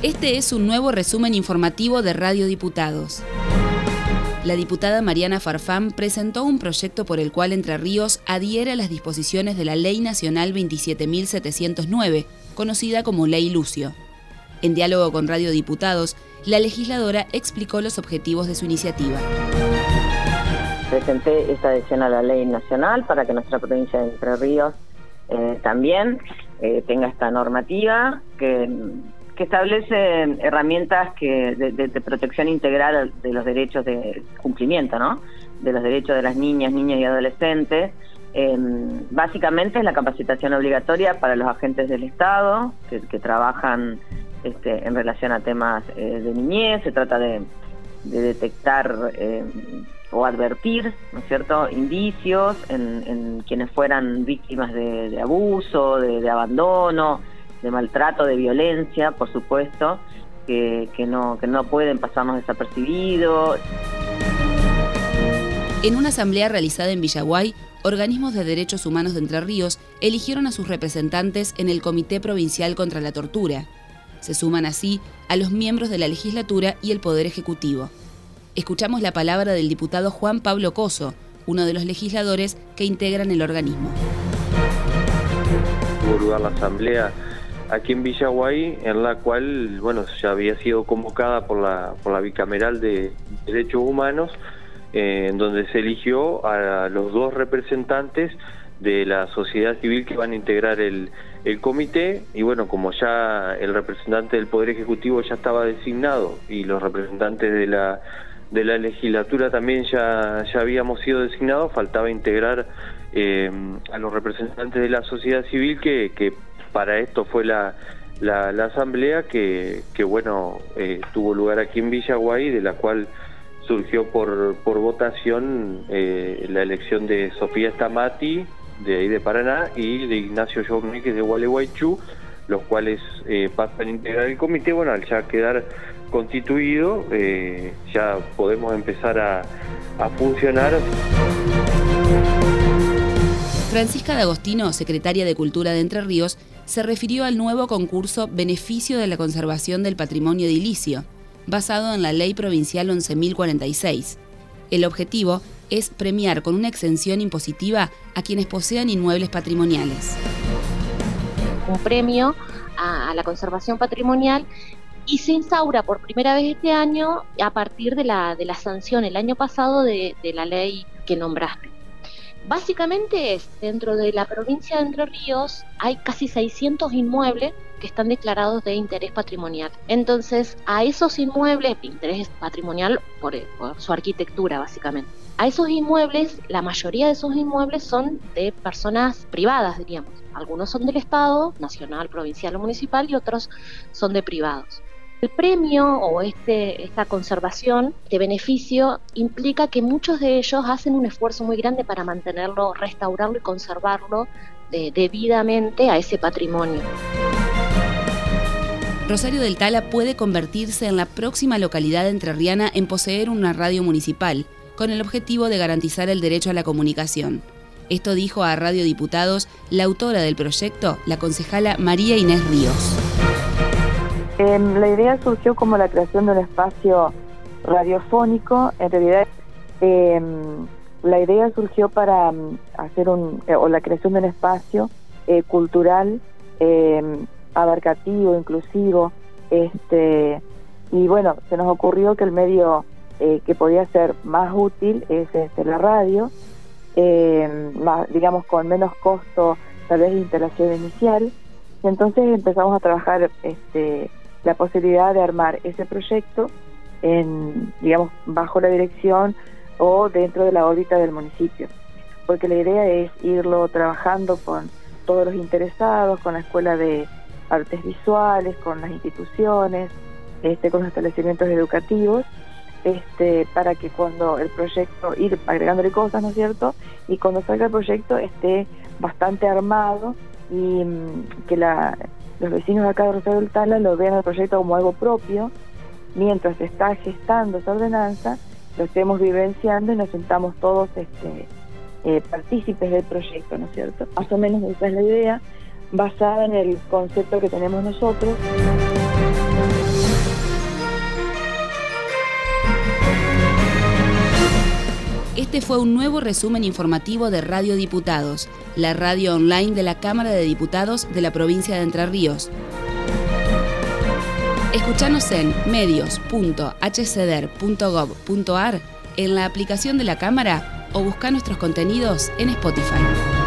Este es un nuevo resumen informativo de Radio Diputados. La diputada Mariana Farfán presentó un proyecto por el cual Entre Ríos adhiere a las disposiciones de la Ley Nacional 27.709, conocida como Ley Lucio. En diálogo con Radio Diputados, la legisladora explicó los objetivos de su iniciativa. Presenté esta adhesión a la ley nacional para que nuestra provincia de Entre Ríos eh, también eh, tenga esta normativa que que establece herramientas que de, protección integral de los derechos de cumplimiento, ¿no? De los derechos de las niñas, niños y adolescentes. Em, básicamente es la capacitación obligatoria para los agentes del Estado que, trabajan este, en relación a temas eh, de niñez. Se trata de, detectar em, o advertir, ¿no es cierto?, indicios en, quienes fueran víctimas de, abuso, de abandono de maltrato, de violencia, por supuesto, que, no, que no pueden pasarnos desapercibidos. En una asamblea realizada en Villaguay, organismos de derechos humanos de Entre Ríos eligieron a sus representantes en el Comité Provincial contra la Tortura. Se suman así a los miembros de la legislatura y el Poder Ejecutivo. Escuchamos la palabra del diputado Juan Pablo Coso, uno de los legisladores que integran el organismo. Tuvo lugar la asamblea aquí en Villaguay, en la cual, bueno, ya había sido convocada por la, por la bicameral de derechos humanos, eh, en donde se eligió a los dos representantes de la sociedad civil que van a integrar el, el comité. Y bueno, como ya el representante del Poder Ejecutivo ya estaba designado y los representantes de la de la legislatura también ya, ya habíamos sido designados, faltaba integrar eh, a los representantes de la sociedad civil que, que para esto fue la, la, asamblea que, que bueno, eh, tuvo lugar aquí en Villaguay, de la cual surgió por, por votación eh, la elección de Sofía Stamati, de ahí de Paraná, y de Ignacio es de Gualeguaychú, los cuales eh, pasan a integrar el comité. Bueno, al ya quedar constituido, ya podemos empezar a, a funcionar. Francisca D'Agostino, secretaria de Cultura de Entre Ríos, se refirió al nuevo concurso Beneficio de la Conservación del Patrimonio Edilicio, basado en la Ley Provincial 11.046. El objetivo es premiar con una exención impositiva a quienes posean inmuebles patrimoniales. Un premio a, la conservación patrimonial y se instaura por primera vez este año a partir de la, de la sanción el año pasado de la ley que nombraste. Básicamente es, dentro de la provincia de Entre Ríos hay casi 600 inmuebles que están declarados de interés patrimonial. Entonces, a esos inmuebles, interés patrimonial por, por, su arquitectura básicamente, a esos inmuebles, la mayoría de esos inmuebles son de personas privadas, diríamos. Algunos son del Estado, nacional, provincial o municipal, y otros son de privados. El premio o este, esta conservación de beneficio implica que muchos de ellos hacen un esfuerzo muy grande para mantenerlo, restaurarlo y conservarlo debidamente a ese patrimonio. Rosario del Tala puede convertirse en la próxima localidad entrerriana en poseer una radio municipal, con el objetivo de garantizar el derecho a la comunicación. Esto dijo a Radio Diputados la autora del proyecto, la concejala María Inés Ríos. Em, la idea surgió como la creación de un espacio radiofónico. En realidad, em, la idea surgió para mm, hacer un, eh, o la creación de un espacio eh, cultural, em, abarcativo, inclusivo. Este, y bueno, se nos ocurrió que el medio eh, que podía ser más útil es este, la radio, digamos con menos costo, tal vez de instalación inicial. Y entonces empezamos a trabajar este, la posibilidad de armar ese proyecto en, digamos, bajo la dirección o dentro de la órbita del municipio. Porque la idea es irlo trabajando con todos los interesados, con la Escuela de Artes Visuales, con las instituciones, este, con los establecimientos educativos, este, para que cuando el proyecto, ir agregándole cosas, ¿no es cierto? Y cuando salga el proyecto esté bastante armado y mm, que la, los vecinos de acá de Rosario del Tala lo vean el proyecto como algo propio, mientras se está gestando esa ordenanza, lo estemos vivenciando y nos sentamos todos este, eh, partícipes del proyecto, ¿no es cierto? Más o menos esa es la idea, basada en el concepto que tenemos nosotros. Este fue un nuevo resumen informativo de Radio Diputados, la radio online de la Cámara de Diputados de la provincia de Entre Ríos. Escuchanos en medios.hcder.gov.ar, en la aplicación de la Cámara o busca nuestros contenidos en Spotify.